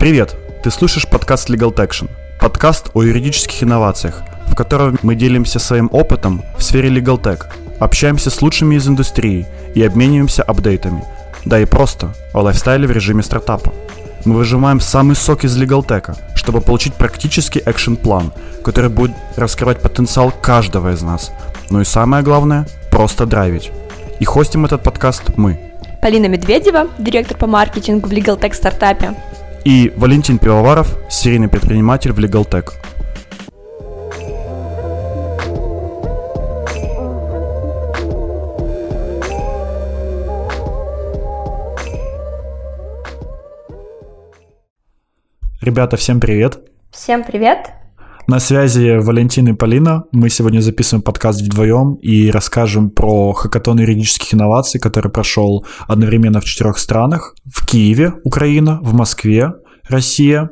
Привет! Ты слушаешь подкаст Legal Action, подкаст о юридических инновациях, в котором мы делимся своим опытом в сфере Legal Tech, общаемся с лучшими из индустрии и обмениваемся апдейтами, да и просто о лайфстайле в режиме стартапа. Мы выжимаем самый сок из Legal Tech, чтобы получить практический экшен-план, который будет раскрывать потенциал каждого из нас. Ну и самое главное, просто драйвить. И хостим этот подкаст мы. Полина Медведева, директор по маркетингу в Legal Tech стартапе и Валентин Пивоваров, серийный предприниматель в Legal. Ребята, всем привет! Всем привет! На связи Валентин и Полина. Мы сегодня записываем подкаст вдвоем и расскажем про хакатон юридических инноваций, который прошел одновременно в четырех странах. В Киеве, Украина, в Москве, Россия,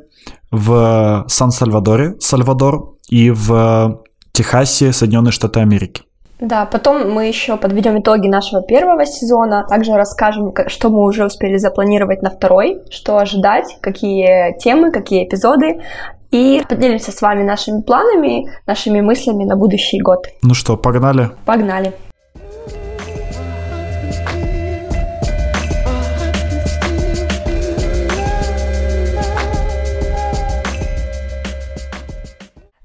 в Сан-Сальвадоре, Сальвадор и в Техасе, Соединенные Штаты Америки. Да, потом мы еще подведем итоги нашего первого сезона, также расскажем, что мы уже успели запланировать на второй, что ожидать, какие темы, какие эпизоды, и поделимся с вами нашими планами, нашими мыслями на будущий год. Ну что, погнали? Погнали.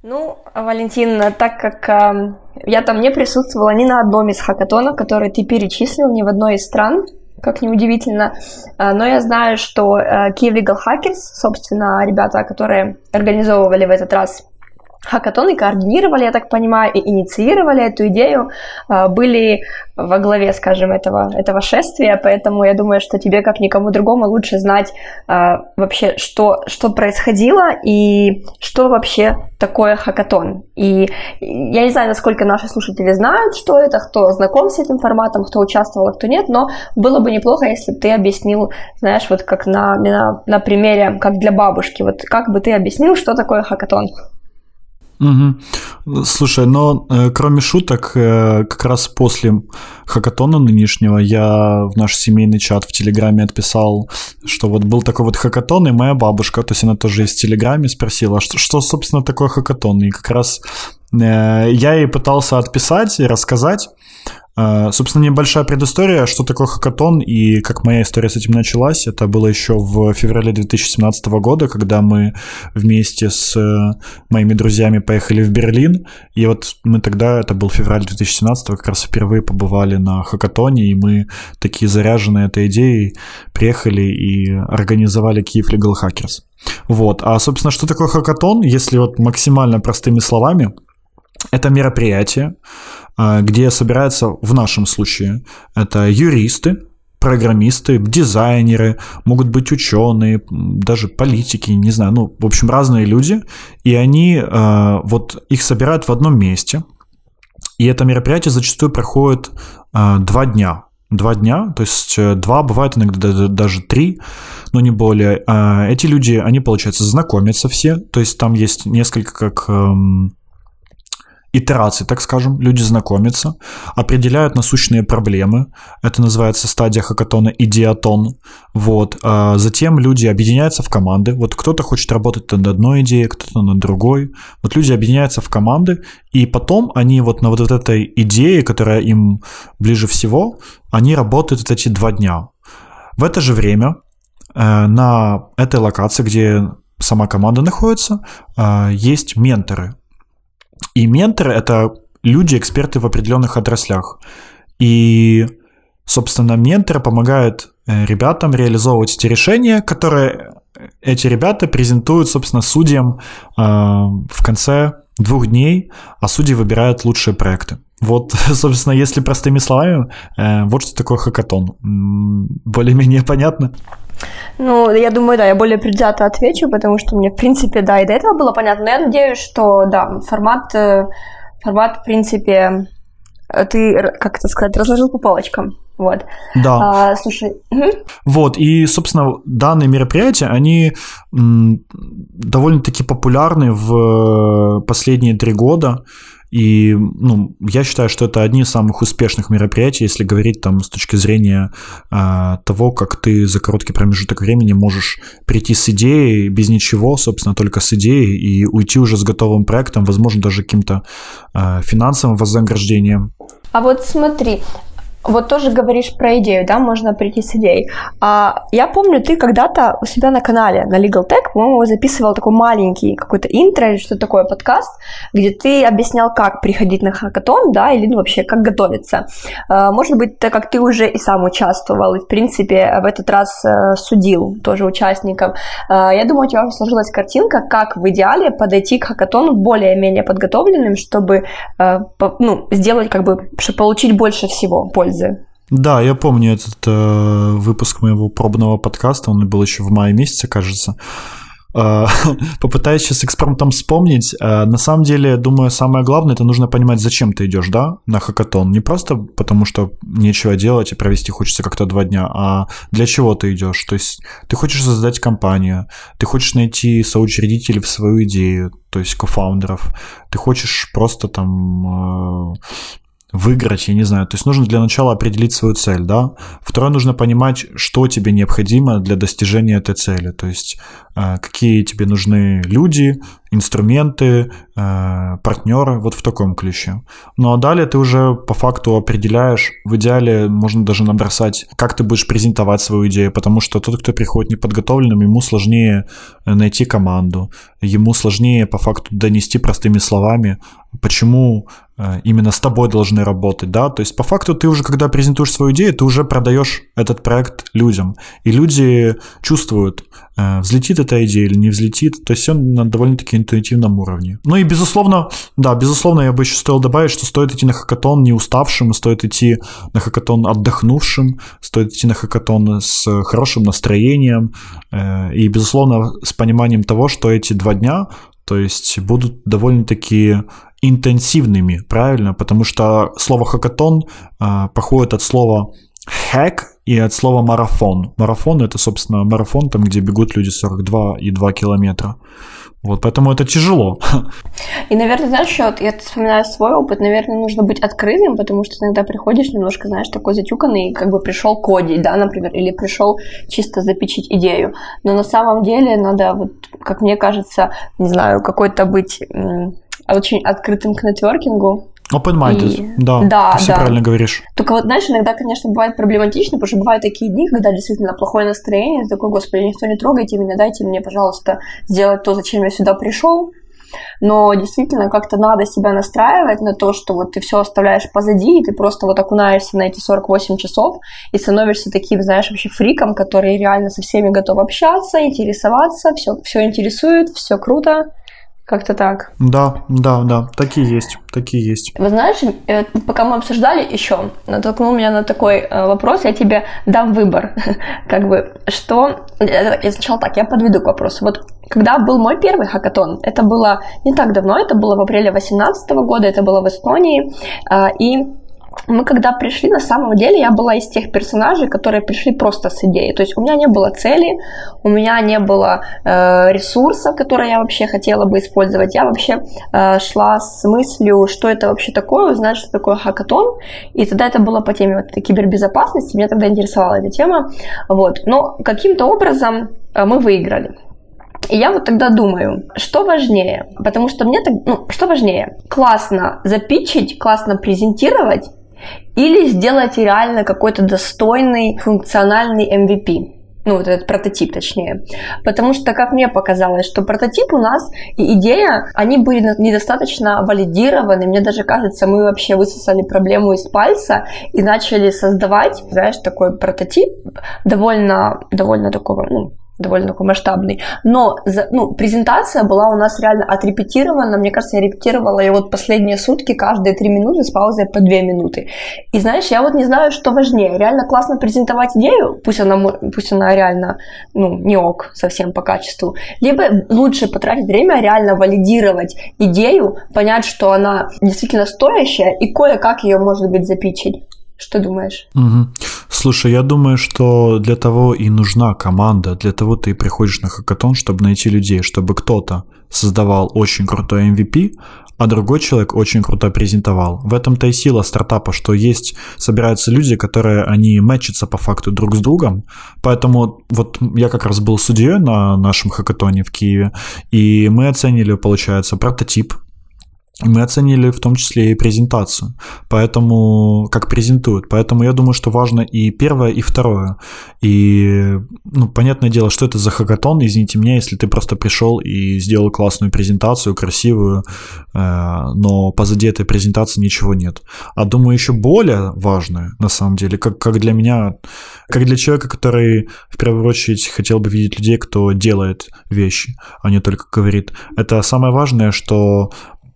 Ну, Валентин, так как э, я там не присутствовала ни на одном из хакатонов, которые ты перечислил, ни в одной из стран, как ни удивительно. А, но я знаю, что э, Kiev Legal Hackers, собственно, ребята, которые организовывали в этот раз хакатоны координировали, я так понимаю, и инициировали эту идею, а, были во главе, скажем, этого, этого шествия, поэтому я думаю, что тебе, как никому другому, лучше знать а, вообще, что, что происходило и что вообще такое хакатон. И я не знаю, насколько наши слушатели знают, что это, кто знаком с этим форматом, кто участвовал, а кто нет, но было бы неплохо, если бы ты объяснил, знаешь, вот как на, на, на примере, как для бабушки, вот как бы ты объяснил, что такое хакатон. Угу. Слушай, но э, кроме шуток, э, как раз после хакатона нынешнего я в наш семейный чат в Телеграме отписал, что вот был такой вот хакатон, и моя бабушка, то есть она тоже в Телеграме, спросила, что, что собственно, такое хакатон. И как раз э, я ей пытался отписать и рассказать, а, собственно, небольшая предыстория, что такое хакатон и как моя история с этим началась. Это было еще в феврале 2017 года, когда мы вместе с э, моими друзьями поехали в Берлин. И вот мы тогда, это был февраль 2017, как раз впервые побывали на хакатоне, и мы такие заряженные этой идеей приехали и организовали Киев Legal Hackers. Вот. А, собственно, что такое хакатон, если вот максимально простыми словами, это мероприятие, а, где собираются в нашем случае это юристы, программисты, дизайнеры, могут быть ученые, даже политики, не знаю, ну, в общем, разные люди, и они а, вот их собирают в одном месте, и это мероприятие зачастую проходит а, два дня, два дня, то есть э, два, бывает иногда даже три, но не более. Эти люди, они, получается, знакомятся все, то есть там есть несколько как эм, итераций, так скажем, люди знакомятся, определяют насущные проблемы, это называется стадия хакатона идиатон, вот, а затем люди объединяются в команды, вот кто-то хочет работать над одной идеей, кто-то над другой, вот люди объединяются в команды, и потом они вот на вот этой идее, которая им ближе всего, они работают вот эти два дня. В это же время э, на этой локации, где сама команда находится, э, есть менторы, и менторы — это люди, эксперты в определенных отраслях. И, собственно, менторы помогают э, ребятам реализовывать эти решения, которые эти ребята презентуют, собственно, судьям э, в конце двух дней, а судьи выбирают лучшие проекты. Вот, собственно, если простыми словами, э, вот что такое хакатон. Более-менее понятно? Ну, я думаю, да, я более предвзято отвечу, потому что мне, в принципе, да, и до этого было понятно. Но я надеюсь, что, да, формат, э, формат, в принципе, э, ты, как это сказать, разложил по полочкам. Вот. Да. А, слушай. Угу. Вот, и, собственно, данные мероприятия, они довольно-таки популярны в последние три года. И ну, я считаю, что это одни из самых успешных мероприятий, если говорить там с точки зрения э, того, как ты за короткий промежуток времени можешь прийти с идеей без ничего, собственно, только с идеей и уйти уже с готовым проектом, возможно, даже каким-то э, финансовым вознаграждением. А вот смотри, вот тоже говоришь про идею, да, можно прийти с идеей. А, я помню, ты когда-то у себя на канале, на Legal Tech, по-моему, записывал такой маленький какой-то интро или что такое подкаст, где ты объяснял, как приходить на хакатон, да, или ну, вообще, как готовиться. А, может быть, так как ты уже и сам участвовал, и, в принципе, в этот раз а, судил тоже участников, а, я думаю, у тебя уже сложилась картинка, как в идеале подойти к хакатону более-менее подготовленным, чтобы а, по, ну, сделать, как бы, чтобы получить больше всего пользы пользы. Да, я помню этот э, выпуск моего пробного подкаста, он был еще в мае месяце, кажется. Э, попытаюсь сейчас экспромтом вспомнить. Э, на самом деле, думаю, самое главное, это нужно понимать, зачем ты идешь, да, на хакатон. Не просто потому, что нечего делать и провести хочется как-то два дня, а для чего ты идешь. То есть ты хочешь создать компанию, ты хочешь найти соучредителей в свою идею, то есть кофаундеров, ты хочешь просто там э, выиграть, я не знаю. То есть нужно для начала определить свою цель, да. Второе, нужно понимать, что тебе необходимо для достижения этой цели. То есть э, какие тебе нужны люди, инструменты, э, партнеры, вот в таком ключе. Ну а далее ты уже по факту определяешь, в идеале можно даже набросать, как ты будешь презентовать свою идею, потому что тот, кто приходит неподготовленным, ему сложнее э, найти команду, ему сложнее по факту донести простыми словами, почему Э, именно с тобой должны работать, да, то есть по факту ты уже, когда презентуешь свою идею, ты уже продаешь этот проект людям, и люди чувствуют, э, взлетит эта идея или не взлетит, то есть все на довольно-таки интуитивном уровне. Ну и безусловно, да, безусловно, я бы еще стоил добавить, что стоит идти на хакатон не уставшим, стоит идти на хакатон отдохнувшим, стоит идти на хакатон с хорошим настроением э, и, безусловно, с пониманием того, что эти два дня то есть будут довольно-таки интенсивными, правильно? Потому что слово хакатон э, походит от слова hack и от слова марафон. Марафон это, собственно, марафон, там, где бегут люди 42,2 километра. Вот, поэтому это тяжело. И, наверное, знаешь, вот я вспоминаю свой опыт, наверное, нужно быть открытым, потому что иногда приходишь немножко, знаешь, такой затюканный, как бы пришел кодить, да, например, или пришел чисто запечить идею. Но на самом деле надо, вот, как мне кажется, не знаю, какой-то быть очень открытым к нетворкингу. Open-minded, и... да, да, ты все да. правильно говоришь. Только вот, знаешь, иногда, конечно, бывает проблематично, потому что бывают такие дни, когда действительно плохое настроение, ты такой, господи, никто не трогайте меня, дайте мне, пожалуйста, сделать то, зачем я сюда пришел. Но действительно как-то надо себя настраивать на то, что вот ты все оставляешь позади, и ты просто вот окунаешься на эти 48 часов и становишься таким, знаешь, вообще фриком, который реально со всеми готов общаться, интересоваться, все, все интересует, все круто. Как-то так. Да, да, да, такие есть, такие есть. Вы знаешь, э, пока мы обсуждали еще, натолкнул меня на такой э, вопрос, я тебе дам выбор. как бы, что... Э, я сначала так, я подведу к вопросу. Вот когда был мой первый хакатон, это было не так давно, это было в апреле 2018 года, это было в Эстонии, и мы когда пришли, на самом деле я была из тех персонажей, которые пришли просто с идеей. То есть у меня не было цели, у меня не было э, ресурсов, которые я вообще хотела бы использовать. Я вообще э, шла с мыслью, что это вообще такое, узнать, что такое хакатон. И тогда это было по теме вот, кибербезопасности, меня тогда интересовала эта тема. Вот. Но каким-то образом э, мы выиграли. И я вот тогда думаю, что важнее? Потому что мне так, ну, что важнее? Классно запичить, классно презентировать или сделать реально какой-то достойный функциональный MVP ну, вот этот прототип, точнее. Потому что, как мне показалось, что прототип у нас и идея, они были недостаточно валидированы. Мне даже кажется, мы вообще высосали проблему из пальца и начали создавать, знаешь, такой прототип довольно, довольно такого, ну, довольно такой масштабный. Но ну, презентация была у нас реально отрепетирована. Мне кажется, я репетировала ее вот последние сутки, каждые три минуты с паузой по две минуты. И знаешь, я вот не знаю, что важнее. Реально классно презентовать идею, пусть она, пусть она реально ну, не ок совсем по качеству. Либо лучше потратить время, реально валидировать идею, понять, что она действительно стоящая и кое-как ее, может быть, запичить. Что думаешь? Угу. Слушай, я думаю, что для того и нужна команда, для того ты приходишь на хакатон, чтобы найти людей, чтобы кто-то создавал очень крутой MVP, а другой человек очень круто презентовал. В этом-то и сила стартапа, что есть, собираются люди, которые, они мэчатся по факту друг с другом, поэтому вот я как раз был судьей на нашем хакатоне в Киеве, и мы оценили, получается, прототип мы оценили в том числе и презентацию, поэтому как презентуют. Поэтому я думаю, что важно и первое, и второе. И, ну, понятное дело, что это за хакатон, извините меня, если ты просто пришел и сделал классную презентацию, красивую, э, но позади этой презентации ничего нет. А думаю, еще более важное, на самом деле, как, как для меня, как для человека, который в первую очередь хотел бы видеть людей, кто делает вещи, а не только говорит. Это самое важное, что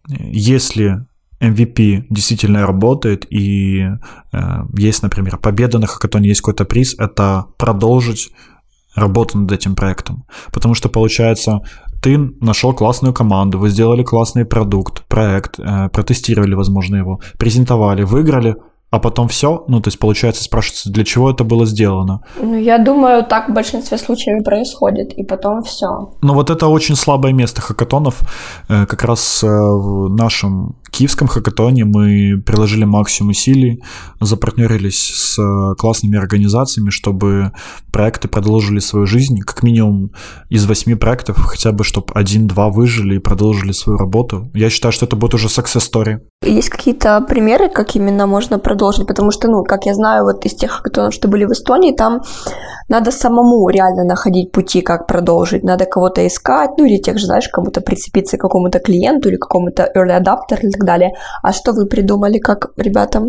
если MVP действительно работает и э, есть, например, победа на хакатоне, есть какой-то приз, это продолжить работу над этим проектом. Потому что получается, ты нашел классную команду, вы сделали классный продукт, проект, э, протестировали, возможно, его, презентовали, выиграли, а потом все? Ну, то есть, получается, спрашивается, для чего это было сделано? Ну, я думаю, так в большинстве случаев и происходит, и потом все. Ну, вот это очень слабое место хакатонов. Э, как раз э, в нашем киевском хакатоне мы приложили максимум усилий, запартнерились с э, классными организациями, чтобы проекты продолжили свою жизнь. Как минимум из восьми проектов хотя бы, чтобы один-два выжили и продолжили свою работу. Я считаю, что это будет уже success story. Есть какие-то примеры, как именно можно продолжить? Потому что, ну, как я знаю, вот из тех хакатонов, что были в Эстонии, там надо самому реально находить пути, как продолжить. Надо кого-то искать, ну, или тех же, знаешь, кому-то прицепиться к какому-то клиенту или какому-то early adapter и так далее. А что вы придумали, как ребятам?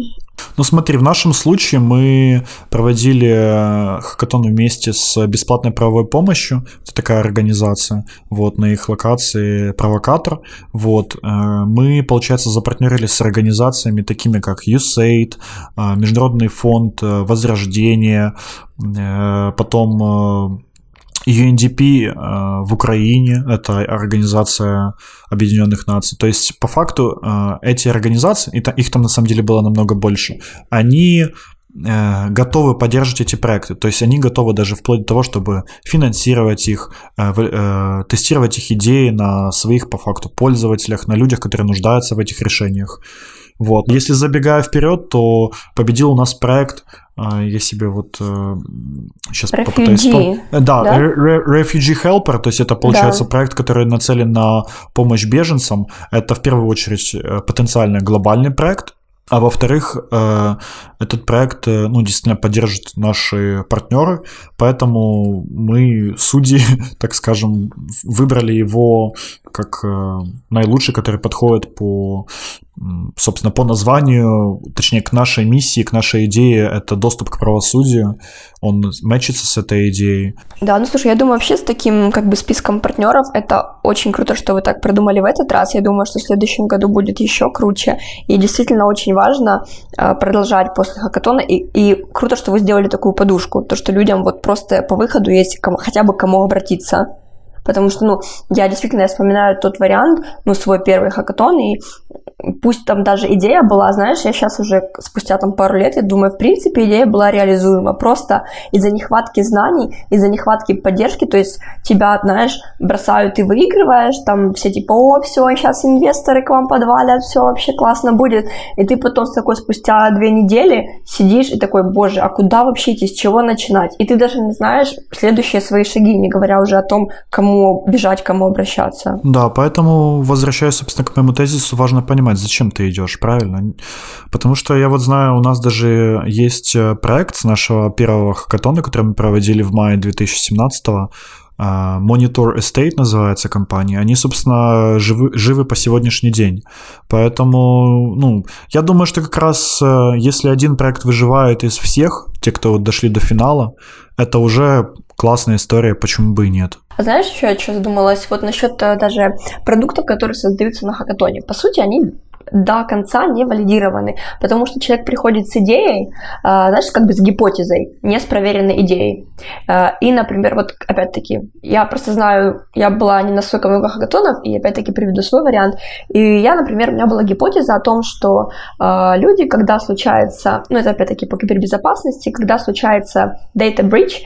Ну смотри, в нашем случае мы проводили э, хакатон вместе с бесплатной правовой помощью. Это такая организация, вот, на их локации «Провокатор». Вот, э, мы, получается, запартнерились с организациями такими, как USAID, э, Международный фонд Возрождения, потом UNDP э, в Украине, это Организация Объединенных Наций. То есть, по факту, э, эти организации, их там на самом деле было намного больше, они э, готовы поддерживать эти проекты. То есть они готовы даже вплоть до того, чтобы финансировать их, тестировать их идеи на своих, по факту, пользователях, на людях, которые нуждаются в этих решениях. Вот. Если забегая вперед, то победил у нас проект, я себе вот сейчас Refugee, попытаюсь... Да, да? Refugee Helper, то есть это получается да. проект, который нацелен на помощь беженцам. Это в первую очередь э, потенциально глобальный проект, а во-вторых, э, этот проект, э, ну, действительно поддержит наши партнеры, поэтому мы, судьи, так скажем, выбрали его как наилучший, который подходит по собственно, по названию, точнее, к нашей миссии, к нашей идее, это доступ к правосудию, он мэчится с этой идеей. Да, ну слушай, я думаю, вообще с таким как бы списком партнеров это очень круто, что вы так продумали в этот раз. Я думаю, что в следующем году будет еще круче. И действительно очень важно э, продолжать после хакатона. И, и круто, что вы сделали такую подушку, то, что людям вот просто по выходу есть кому, хотя бы кому обратиться. Потому что, ну, я действительно я вспоминаю тот вариант, ну, свой первый хакатон, и пусть там даже идея была, знаешь, я сейчас уже спустя там пару лет, я думаю, в принципе, идея была реализуема. Просто из-за нехватки знаний, из-за нехватки поддержки, то есть тебя, знаешь, бросают и выигрываешь, там все типа, о, все, сейчас инвесторы к вам подвалят, все вообще классно будет. И ты потом с такой спустя две недели сидишь и такой, боже, а куда вообще идти, с чего начинать? И ты даже не знаешь следующие свои шаги, не говоря уже о том, кому бежать, кому обращаться. Да, поэтому, возвращаясь, собственно, к моему тезису, важно понимать, зачем ты идешь, правильно? Потому что я вот знаю, у нас даже есть э, проект с нашего первого хакатона, который мы проводили в мае 2017 а, Monitor Estate называется компания. Они, собственно, живы, живы по сегодняшний день. Поэтому, ну, я думаю, что как раз э, если один проект выживает из всех, те, кто вот дошли до финала, это уже классная история, почему бы и нет. А знаешь, еще я что задумалась? Вот насчет э, даже продуктов, которые создаются на хакатоне. По сути, они до конца не валидированы, потому что человек приходит с идеей, а, знаешь, как бы с гипотезой, не с проверенной идеей. А, и, например, вот опять-таки, я просто знаю, я была не настолько много хакатонов, и опять-таки приведу свой вариант. И я, например, у меня была гипотеза о том, что люди, когда случается, ну это опять-таки по кибербезопасности, когда случается data breach,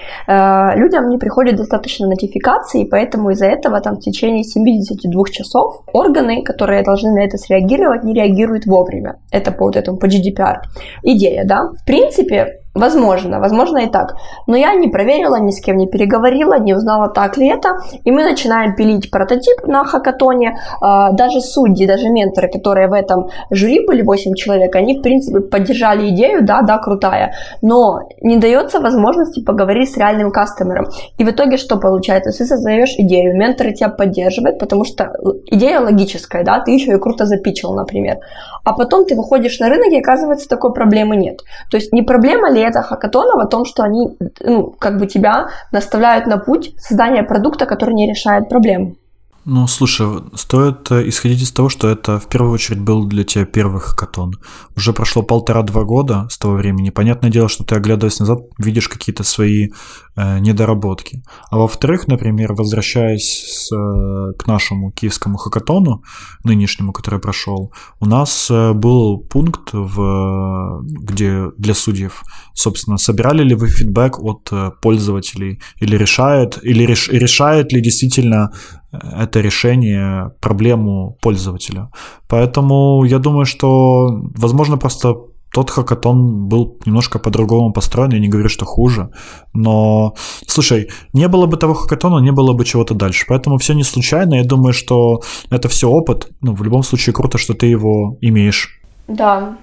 людям не приходит достаточно нотификаций, поэтому из-за этого там в течение 72 часов органы, которые должны на это среагировать, не реагируют вовремя. Это по вот этому, по GDPR. Идея, да? В принципе, Возможно, возможно и так. Но я не проверила, ни с кем не переговорила, не узнала, так ли это. И мы начинаем пилить прототип на хакатоне. А, даже судьи, даже менторы, которые в этом жюри были, 8 человек, они, в принципе, поддержали идею, да, да, крутая. Но не дается возможности поговорить с реальным кастомером. И в итоге что получается? Ты создаешь идею, менторы тебя поддерживают, потому что идея логическая, да, ты еще и круто запичил, например. А потом ты выходишь на рынок, и оказывается, такой проблемы нет. То есть не проблема ли это хакатонов о том, что они, ну, как бы тебя наставляют на путь создания продукта, который не решает проблем. Ну, слушай, стоит э, исходить из того, что это в первую очередь был для тебя первый хакатон. Уже прошло полтора-два года с того времени. Понятное дело, что ты, оглядываясь назад, видишь какие-то свои э, недоработки. А во-вторых, например, возвращаясь с, э, к нашему киевскому хакатону, нынешнему, который прошел, у нас э, был пункт, в, где для судьев, собственно, собирали ли вы фидбэк от э, пользователей или решает, или реш, решает ли действительно это решение проблему пользователя. Поэтому я думаю, что, возможно, просто тот хакатон был немножко по-другому построен, я не говорю, что хуже, но, слушай, не было бы того хакатона, не было бы чего-то дальше, поэтому все не случайно, я думаю, что это все опыт, ну, в любом случае круто, что ты его имеешь. Да,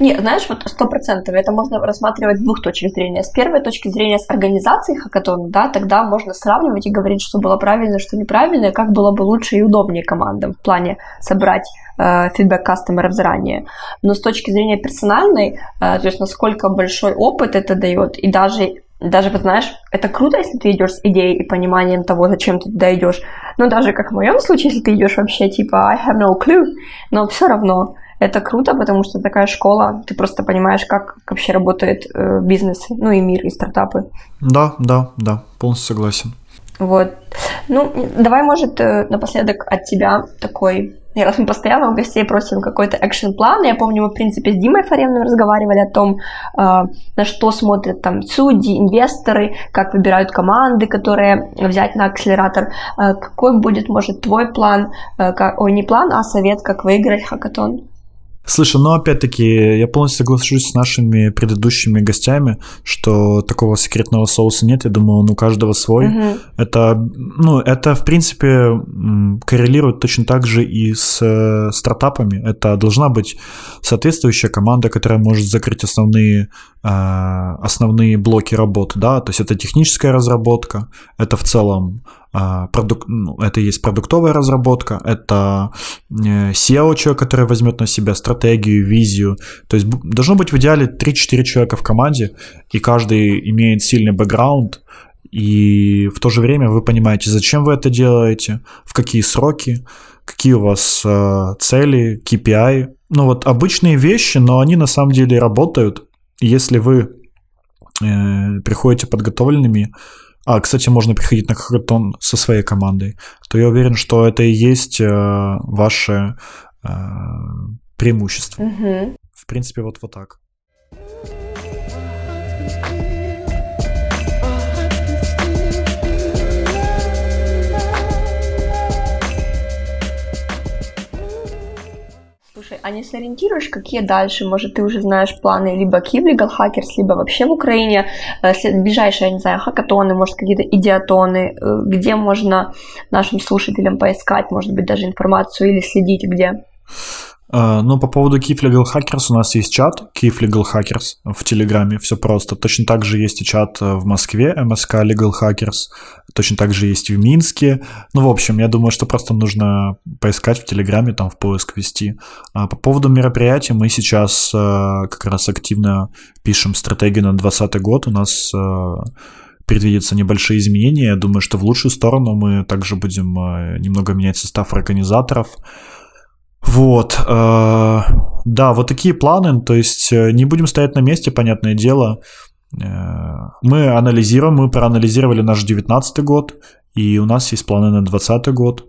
нет, знаешь, вот сто процентов это можно рассматривать с двух точек зрения. С первой точки зрения, с организацией хакатона, да, тогда можно сравнивать и говорить, что было правильно, что неправильно, и как было бы лучше и удобнее командам в плане собрать фидбэк кастомеров заранее. Но с точки зрения персональной, э, то есть насколько большой опыт это дает, и даже даже, вот знаешь, это круто, если ты идешь с идеей и пониманием того, зачем ты туда идешь. Но даже как в моем случае, если ты идешь вообще типа I have no clue, но все равно это круто, потому что такая школа, ты просто понимаешь, как, вообще работает э, бизнес, ну и мир, и стартапы. Да, да, да, полностью согласен. Вот. Ну, давай, может, э, напоследок от тебя такой раз мы постоянно у гостей просим какой-то экшен-план. Я помню, мы, в принципе, с Димой Фаремным разговаривали о том, э, на что смотрят там судьи, инвесторы, как выбирают команды, которые взять на акселератор. Э, какой будет, может, твой план, как, ой, не план, а совет, как выиграть хакатон? Слушай, ну опять-таки, я полностью соглашусь с нашими предыдущими гостями, что такого секретного соуса нет. Я думаю, он у каждого свой. Угу. Это, ну, это, в принципе, коррелирует точно так же и с э, стартапами. Это должна быть соответствующая команда, которая может закрыть основные, э, основные блоки работы, да, то есть это техническая разработка, это в целом продук... ну, это есть продуктовая разработка, это э, SEO человек, который возьмет на себя стратегию, визию. То есть должно быть в идеале 3-4 человека в команде, и каждый имеет сильный бэкграунд, и в то же время вы понимаете, зачем вы это делаете, в какие сроки, какие у вас э, цели, KPI. Ну вот обычные вещи, но они на самом деле работают. Если вы э, приходите подготовленными, а, кстати, можно приходить на хакатон со своей командой, то я уверен, что это и есть э, ваше э, преимущество. Угу. В принципе, вот вот так. А не сориентируешь, какие дальше? Может, ты уже знаешь планы либо Kib Legal Hackers, либо вообще в Украине э, ближайшие, я не знаю, хакатоны, может, какие-то идиотоны, э, где можно нашим слушателям поискать, может быть, даже информацию или следить где? А, ну, по поводу Kiev Legal Hackers у нас есть чат Kiev Legal Hackers в Телеграме, все просто. Точно так же есть и чат э, в Москве, МСК Legal Hackers, точно так же есть в Минске. Ну, в общем, я думаю, что просто нужно поискать в Телеграме, там в поиск ввести. А по поводу мероприятий мы сейчас э, как раз активно пишем стратегию на 2020 год. У нас э, предвидятся небольшие изменения. Я думаю, что в лучшую сторону мы также будем немного менять состав организаторов. Вот, э, да, вот такие планы, то есть э, не будем стоять на месте, понятное дело. Э, мы анализируем, мы проанализировали наш 19 год, и у нас есть планы на 20 год.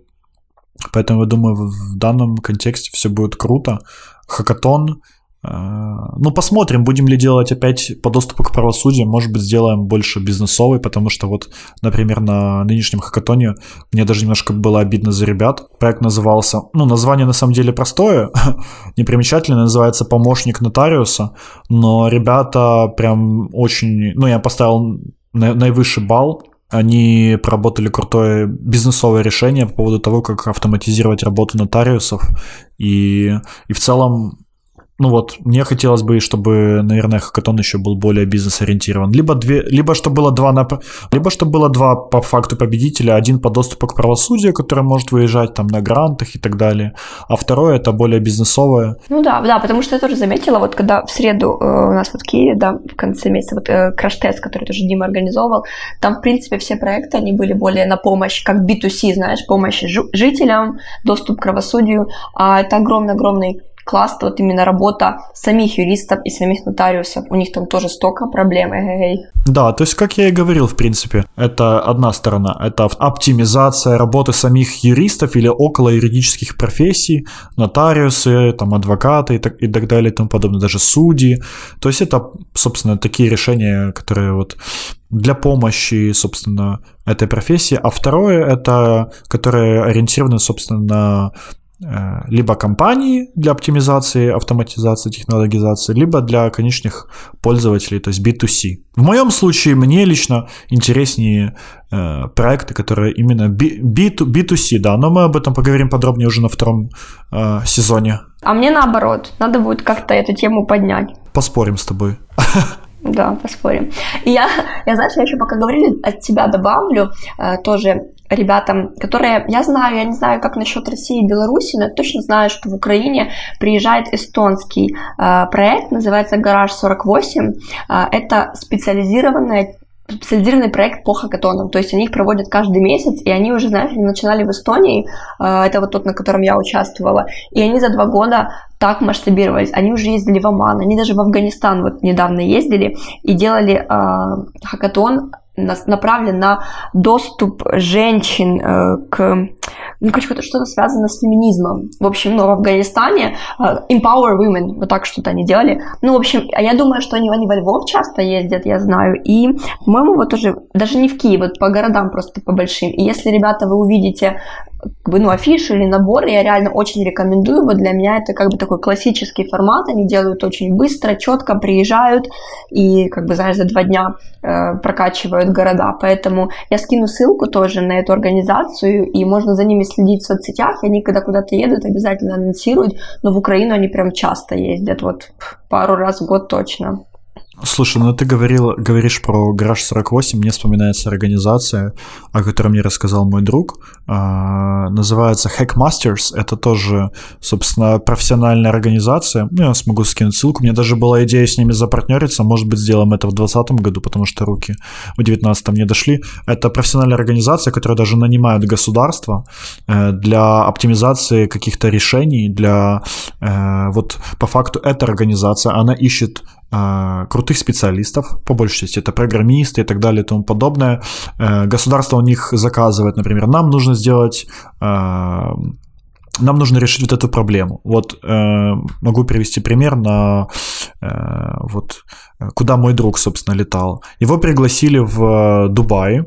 Поэтому, я думаю, в данном контексте все будет круто. Хакатон, ну, посмотрим, будем ли делать опять по доступу к правосудию. Может быть, сделаем больше бизнесовый, потому что вот, например, на нынешнем хакатоне мне даже немножко было обидно за ребят. Проект назывался, ну, название на самом деле простое, непримечательное, называется «Помощник нотариуса», но ребята прям очень, ну, я поставил наивысший балл, они проработали крутое бизнесовое решение по поводу того, как автоматизировать работу нотариусов. И, и в целом ну вот, мне хотелось бы, чтобы, наверное, хакатон еще был более бизнес-ориентирован. Либо, две, либо чтобы было два, на, либо чтобы было два по факту победителя. Один по доступу к правосудию, который может выезжать там на грантах и так далее. А второе это более бизнесовое. Ну да, да, потому что я тоже заметила, вот когда в среду э, у нас вот в Киеве, да, в конце месяца, вот э, краш-тест, который тоже Дима организовывал, там, в принципе, все проекты, они были более на помощь, как B2C, знаешь, помощь жителям, доступ к правосудию. А это огромный-огромный класс, вот именно работа самих юристов и самих нотариусов. У них там тоже столько проблем. Эй. Да, то есть, как я и говорил, в принципе, это одна сторона. Это оптимизация работы самих юристов или около юридических профессий, нотариусы, там, адвокаты и так, и так далее и тому подобное, даже судьи. То есть это, собственно, такие решения, которые вот для помощи, собственно, этой профессии. А второе, это, которые ориентированы, собственно, на либо компании для оптимизации, автоматизации, технологизации, либо для конечных пользователей, то есть B2C. В моем случае мне лично интереснее э, проекты, которые именно B, B2, B2C, да, но мы об этом поговорим подробнее уже на втором э, сезоне. А мне наоборот, надо будет как-то эту тему поднять. Поспорим с тобой. Да, поспорим. И я, я знаешь, я еще пока говорили, от тебя добавлю э, тоже ребятам, которые, я знаю, я не знаю, как насчет России и Беларуси, но я точно знаю, что в Украине приезжает эстонский э, проект, называется «Гараж 48». Э, это специализированная специализированный проект по хакатонам, то есть они их проводят каждый месяц, и они уже, знаешь, начинали в Эстонии, э, это вот тот, на котором я участвовала, и они за два года так масштабировались, они уже ездили в Оман, они даже в Афганистан вот недавно ездили и делали э, хакатон направлен на доступ женщин э, к ну, короче, что-то связано с феминизмом. В общем, ну, в Афганистане uh, Empower Women, вот так что-то они делали. Ну, в общем, а я думаю, что они, они во Львов часто ездят, я знаю. И, по-моему, вот уже, даже не в Киев, вот по городам просто по большим. И если, ребята, вы увидите как бы, ну, афиши или наборы, я реально очень рекомендую. Вот для меня это как бы такой классический формат. Они делают очень быстро, четко, приезжают и, как бы, знаешь, за два дня э, прокачивают города. Поэтому я скину ссылку тоже на эту организацию, и можно за ними следить в соцсетях. Они, когда куда-то едут, обязательно анонсируют. Но в Украину они прям часто ездят, вот пару раз в год точно. Слушай, ну ты говорил, говоришь про Гараж 48, мне вспоминается организация, о которой мне рассказал мой друг. А, называется Hackmasters. Это тоже, собственно, профессиональная организация. Ну, я смогу скинуть ссылку. У меня даже была идея с ними запартнериться. Может быть, сделаем это в 2020 году, потому что руки в 2019 не дошли. Это профессиональная организация, которая даже нанимает государство э, для оптимизации каких-то решений, для... Э, вот по факту эта организация, она ищет крутых специалистов, по большей части это программисты и так далее и тому подобное. Э, государство у них заказывает, например, нам нужно сделать а, нам нужно решить вот эту проблему. Вот э, могу привести пример на э, вот куда мой друг, собственно, летал. Его пригласили в Дубай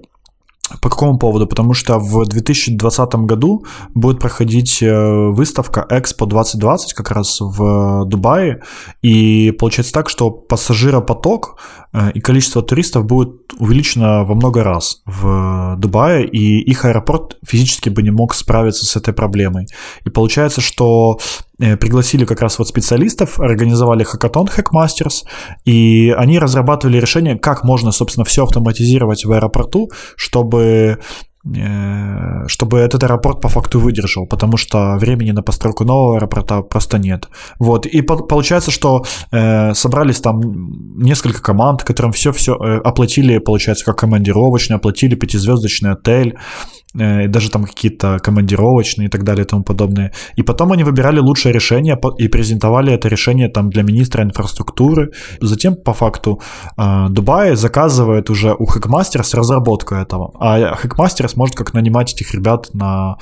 по какому поводу? Потому что в 2020 году будет проходить э, выставка Expo 2020 как раз в Дубае, и получается так, что пассажиропоток э, и количество туристов будет увеличено во много раз в Дубае, и их аэропорт физически бы не мог справиться с этой проблемой. И получается, что пригласили как раз вот специалистов, организовали хакатон Hackmasters, и они разрабатывали решение, как можно, собственно, все автоматизировать в аэропорту, чтобы э, чтобы этот аэропорт по факту выдержал, потому что времени на постройку нового аэропорта просто нет. Вот, и по- получается, что э, собрались там несколько команд, которым все-все э, оплатили, получается, как командировочный, оплатили пятизвездочный отель, э, даже там какие-то командировочные и так далее и тому подобное. И потом они выбирали лучшее решение и презентовали это решение там для министра инфраструктуры. Затем, по факту, э, Дубай заказывает уже у Hackmasters разработку этого. А Hackmasters может как нанимать этих ребят на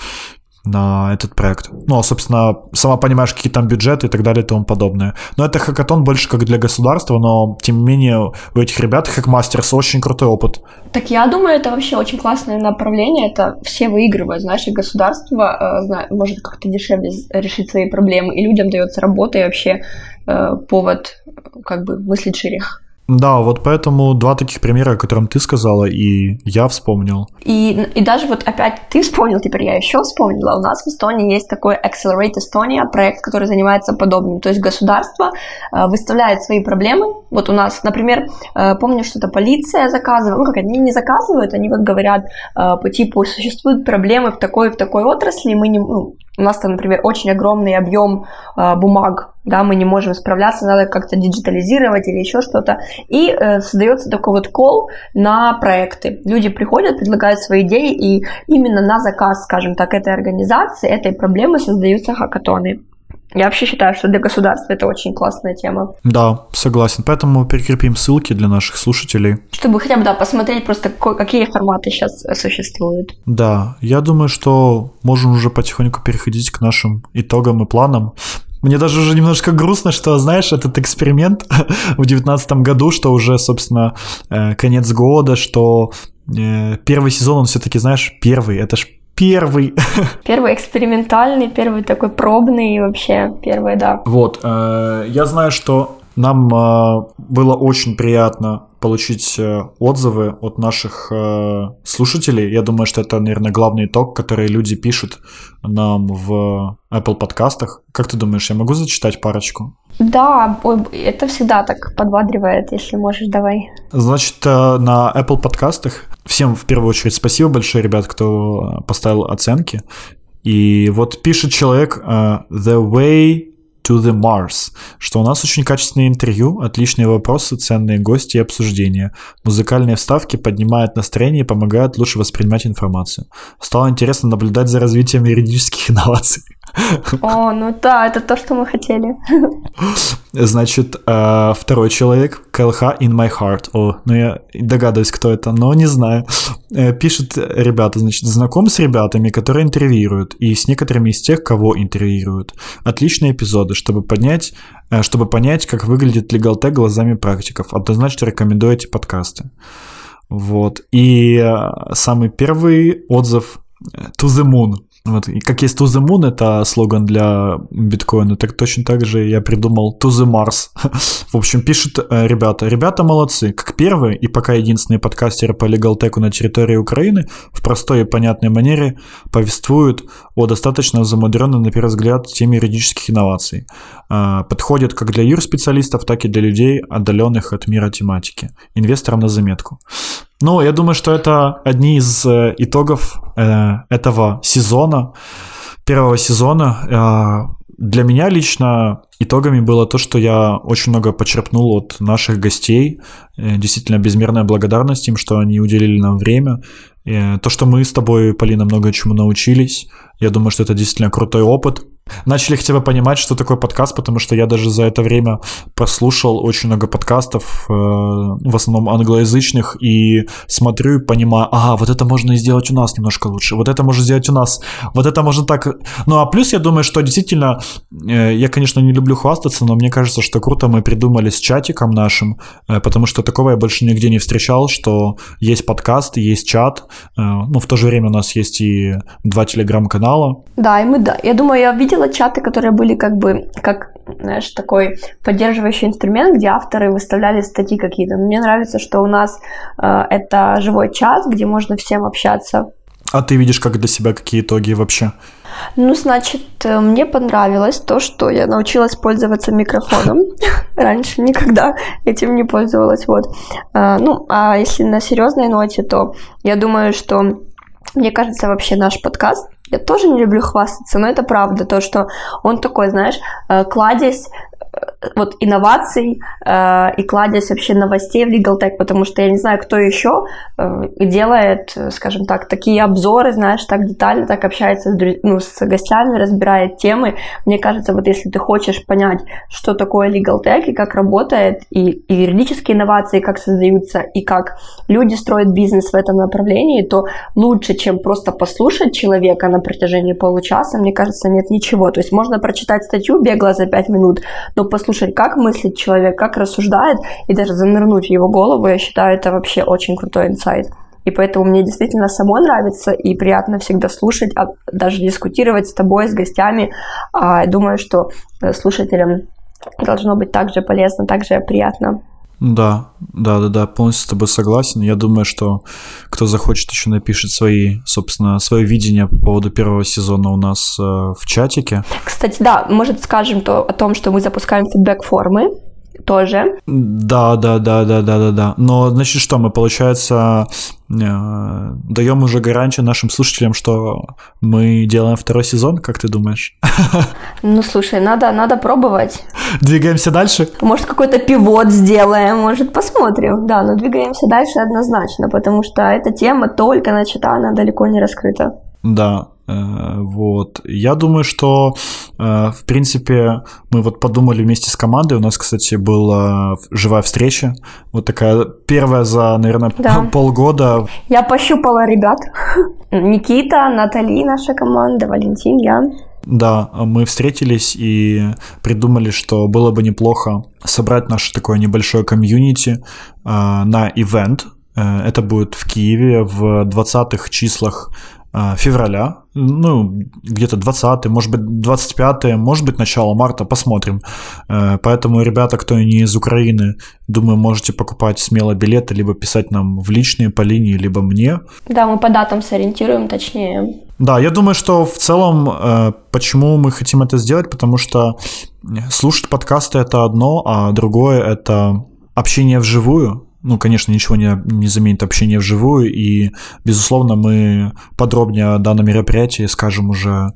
на этот проект. Ну, а, собственно, сама понимаешь, какие там бюджеты и так далее и тому подобное. Но это хакатон больше как для государства, но, тем не менее, у этих ребят, хакмастерс, очень крутой опыт. Так я думаю, это вообще очень классное направление, это все выигрывают, знаешь, и государство э, может как-то дешевле решить свои проблемы, и людям дается работа, и вообще э, повод как бы мыслить шире. Да, вот поэтому два таких примера, о котором ты сказала, и я вспомнил. И, и даже вот опять ты вспомнил, теперь я еще вспомнила. У нас в Эстонии есть такой Accelerate Estonia, проект, который занимается подобным. То есть государство э, выставляет свои проблемы. Вот у нас, например, э, помню, что-то полиция заказывает. Ну, как они не заказывают, они вот говорят э, по типу, существуют проблемы в такой в такой отрасли, мы не, ну, у нас там, например, очень огромный объем э, бумаг, да, мы не можем справляться, надо как-то диджитализировать или еще что-то. И э, создается такой вот кол на проекты. Люди приходят, предлагают свои идеи, и именно на заказ, скажем так, этой организации, этой проблемы создаются хакатоны. Я вообще считаю, что для государства это очень классная тема. Да, согласен. Поэтому прикрепим ссылки для наших слушателей. Чтобы хотя бы, да, посмотреть просто, какие форматы сейчас существуют. Да, я думаю, что можем уже потихоньку переходить к нашим итогам и планам. Мне даже уже немножко грустно, что, знаешь, этот эксперимент в девятнадцатом году, что уже, собственно, э, конец года, что э, первый сезон, он все-таки, знаешь, первый, это ж первый. Первый экспериментальный, первый такой пробный вообще первый, да. Вот, э, я знаю, что нам э, было очень приятно получить э, отзывы от наших слушателей. Я думаю, что это, наверное, главный итог, который люди пишут нам в Apple подкастах. Как ты думаешь, я могу зачитать парочку? Да, это всегда так подбадривает, если можешь, давай. Значит, э, на Apple подкастах всем в первую очередь спасибо большое, ребят, кто поставил оценки. И вот пишет человек uh, The way to the Mars, что у нас очень качественное интервью, отличные вопросы, ценные гости и обсуждения. Музыкальные вставки поднимают настроение и помогают лучше воспринимать информацию. Стало интересно наблюдать за развитием юридических инноваций. О, ну да, это то, что мы хотели. Значит, э, второй человек, КЛХ in my heart. О, ну я догадываюсь, кто это, но не знаю. Э, пишет ребята, значит, знаком с ребятами, которые интервьюируют, и с некоторыми из тех, кого интервьюируют. Отличные эпизоды, чтобы поднять, э, чтобы понять, как выглядит LegalTech глазами практиков. Однозначно рекомендую эти подкасты. Вот. И самый первый отзыв To the Moon. Вот, и как есть To the Moon, это слоган для биткоина, так точно так же я придумал To the Mars. В общем, пишут э, ребята. Ребята молодцы. Как первые и пока единственные подкастеры по легалтеку на территории Украины в простой и понятной манере повествуют о достаточно замудренной, на первый взгляд, теме юридических инноваций. Э, подходят как для юр-специалистов, так и для людей, отдаленных от мира тематики. Инвесторам на заметку. Ну, я думаю, что это одни из э, итогов э, этого сезона, первого сезона. Э, для меня лично итогами было то, что я очень много почерпнул от наших гостей. Действительно, безмерная благодарность им, что они уделили нам время. То, что мы с тобой, Полина, много чему научились. Я думаю, что это действительно крутой опыт начали хотя бы понимать, что такое подкаст, потому что я даже за это время прослушал очень много подкастов, э, в основном англоязычных, и смотрю и понимаю, ага, вот это можно сделать у нас немножко лучше, вот это можно сделать у нас, вот это можно так... Ну, а плюс я думаю, что действительно, э, я, конечно, не люблю хвастаться, но мне кажется, что круто мы придумали с чатиком нашим, э, потому что такого я больше нигде не встречал, что есть подкаст, есть чат, ну, в то же время у нас есть и два телеграм-канала. Да, и мы, да, я думаю, я видел видела чаты, которые были как бы, как, знаешь, такой поддерживающий инструмент, где авторы выставляли статьи какие-то. Но мне нравится, что у нас э, это живой чат, где можно всем общаться. А ты видишь как для себя какие итоги вообще? Ну, значит, э, мне понравилось то, что я научилась пользоваться микрофоном. Раньше никогда этим не пользовалась. Вот. А, ну, а если на серьезной ноте, то я думаю, что мне кажется, вообще наш подкаст, я тоже не люблю хвастаться, но это правда, то, что он такой, знаешь, э, кладезь вот инноваций э, и кладезь вообще новостей в Legal Tech, потому что я не знаю, кто еще э, делает, скажем так, такие обзоры, знаешь, так детально, так общается с, ну, с гостями, разбирает темы. Мне кажется, вот если ты хочешь понять, что такое Legal Tech и как работает, и, и юридические инновации, как создаются, и как люди строят бизнес в этом направлении, то лучше, чем просто послушать человека на протяжении получаса, мне кажется, нет ничего. То есть можно прочитать статью бегло за пять минут, но послушать, как мыслит человек, как рассуждает, и даже занырнуть в его голову, я считаю, это вообще очень крутой инсайт. И поэтому мне действительно самой нравится и приятно всегда слушать, а даже дискутировать с тобой, с гостями. А, думаю, что э, слушателям должно быть также полезно, также приятно. Да, да, да, да, полностью с тобой согласен. Я думаю, что кто захочет еще напишет свои, собственно, свое видение по поводу первого сезона у нас э, в чатике. Кстати, да, может скажем то, о том, что мы запускаем фидбэк-формы тоже. Да, да, да, да, да, да, да. Но значит что, мы, получается, э, даем уже гарантию нашим слушателям, что мы делаем второй сезон, как ты думаешь? Ну, слушай, надо, надо пробовать. Двигаемся дальше? Может, какой-то пивот сделаем, может, посмотрим. Да, но двигаемся дальше однозначно, потому что эта тема только начата, она далеко не раскрыта. Да, вот. Я думаю, что, э, в принципе, мы вот подумали вместе с командой. У нас, кстати, была живая встреча. Вот такая первая за, наверное, да. полгода. Я пощупала ребят. Никита, Натали, наша команда, Валентин, я. Да, мы встретились и придумали, что было бы неплохо собрать наше такое небольшое комьюнити э, на ивент. Это будет в Киеве в 20-х числах февраля, ну, где-то 20 может быть, 25 может быть, начало марта, посмотрим. Э, поэтому, ребята, кто не из Украины, думаю, можете покупать смело билеты, либо писать нам в личные по линии, либо мне. Да, мы по датам сориентируем точнее. Да, я думаю, что в целом, э, почему мы хотим это сделать, потому что слушать подкасты это одно, а другое это общение вживую, ну, конечно, ничего не, не заменит общение вживую, и, безусловно, мы подробнее о данном мероприятии скажем уже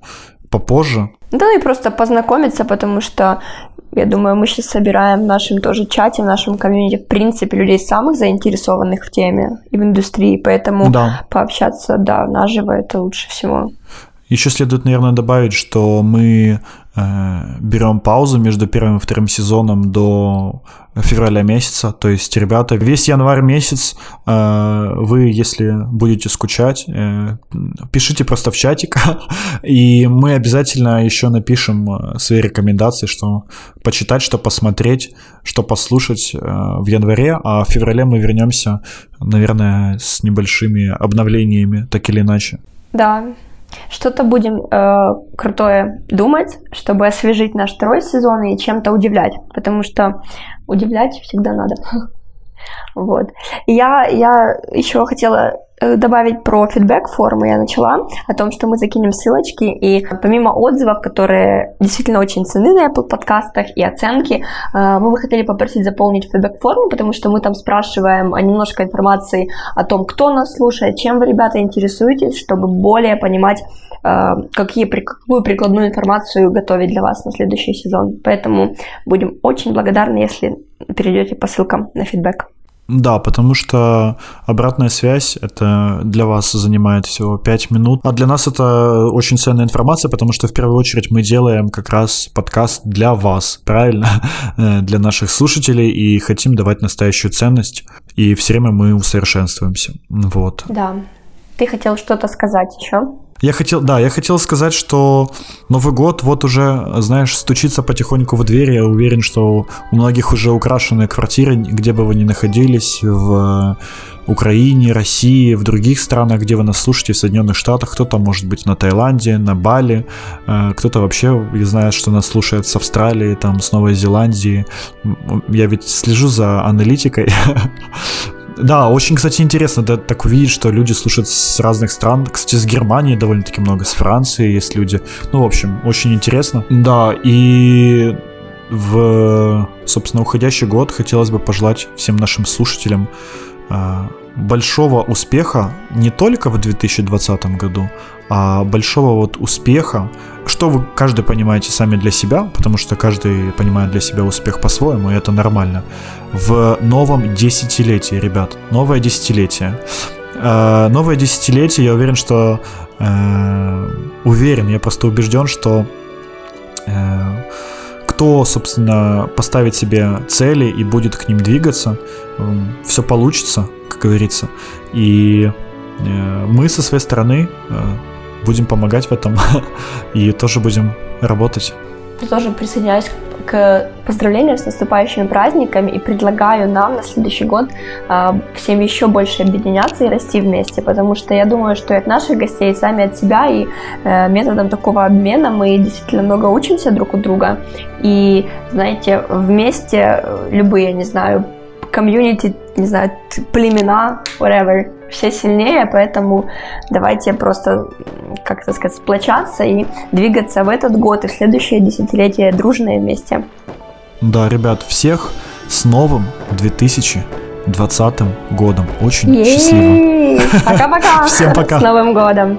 попозже. Да, и просто познакомиться, потому что, я думаю, мы сейчас собираем в нашем тоже чате, в нашем комьюнити, в принципе, людей самых заинтересованных в теме и в индустрии, поэтому да. пообщаться, да, наживо это лучше всего. Еще следует, наверное, добавить, что мы берем паузу между первым и вторым сезоном до февраля месяца. То есть, ребята, весь январь месяц э, вы, если будете скучать, э, пишите просто в чатик, и мы обязательно еще напишем э, свои рекомендации, что почитать, что посмотреть, что послушать э, в январе, а в феврале мы вернемся, наверное, с небольшими обновлениями, так или иначе. Да, что-то будем э, крутое думать, чтобы освежить наш второй сезон и чем-то удивлять, потому что удивлять всегда надо. Вот. Я, я еще хотела добавить про фидбэк форму я начала, о том, что мы закинем ссылочки, и помимо отзывов, которые действительно очень ценны на Apple подкастах и оценки, э, мы бы хотели попросить заполнить фидбэк форму, потому что мы там спрашиваем немножко информации о том, кто нас слушает, чем вы, ребята, интересуетесь, чтобы более понимать, э, какие, какую прикладную информацию готовить для вас на следующий сезон. Поэтому будем очень благодарны, если перейдете по ссылкам на фидбэк. Да, потому что обратная связь это для вас занимает всего 5 минут, а для нас это очень ценная информация, потому что в первую очередь мы делаем как раз подкаст для вас, правильно? Э, для наших слушателей и хотим давать настоящую ценность, и все время мы усовершенствуемся. Вот. Да. Ты хотел что-то сказать еще? Я хотел, да, я хотел сказать, что Новый год вот уже, знаешь, стучится потихоньку в дверь. Я уверен, что у многих уже украшены квартиры, где бы вы ни находились, в Украине, России, в других странах, где вы нас слушаете, в Соединенных Штатах, кто-то может быть на Таиланде, на Бали, э, кто-то вообще, я знаю, что нас слушает с Австралии, там, с Новой Зеландии. Я ведь слежу за аналитикой Да, очень, кстати, интересно да, так увидеть, что люди слушают с разных стран. Кстати, с Германии довольно-таки много, с Франции есть люди. Ну, в общем, очень интересно. Да, и в, собственно, уходящий год хотелось бы пожелать всем нашим слушателям э, большого успеха не только в 2020 году, а большого вот успеха, что вы каждый понимаете сами для себя, потому что каждый понимает для себя успех по-своему, и это нормально. В новом десятилетии, ребят, новое десятилетие. Э, новое десятилетие, я уверен, что э, уверен, я просто убежден, что э, кто, собственно, поставит себе цели и будет к ним двигаться, все получится, как говорится. И мы со своей стороны будем помогать в этом и тоже будем работать. Тоже присоединяюсь к поздравлениям с наступающими праздниками и предлагаю нам на следующий год э, всем еще больше объединяться и расти вместе, потому что я думаю, что и от наших гостей, и сами от себя, и э, методом такого обмена мы действительно много учимся друг у друга. И, знаете, вместе любые, не знаю, комьюнити, не знаю, племена, whatever, все сильнее, поэтому давайте просто, как это сказать, сплочаться и двигаться в этот год и в следующее десятилетие дружно и вместе. Да, ребят, всех с новым 2020 годом. Очень Е-е-е! счастливо. Пока-пока. Всем пока. С Новым годом.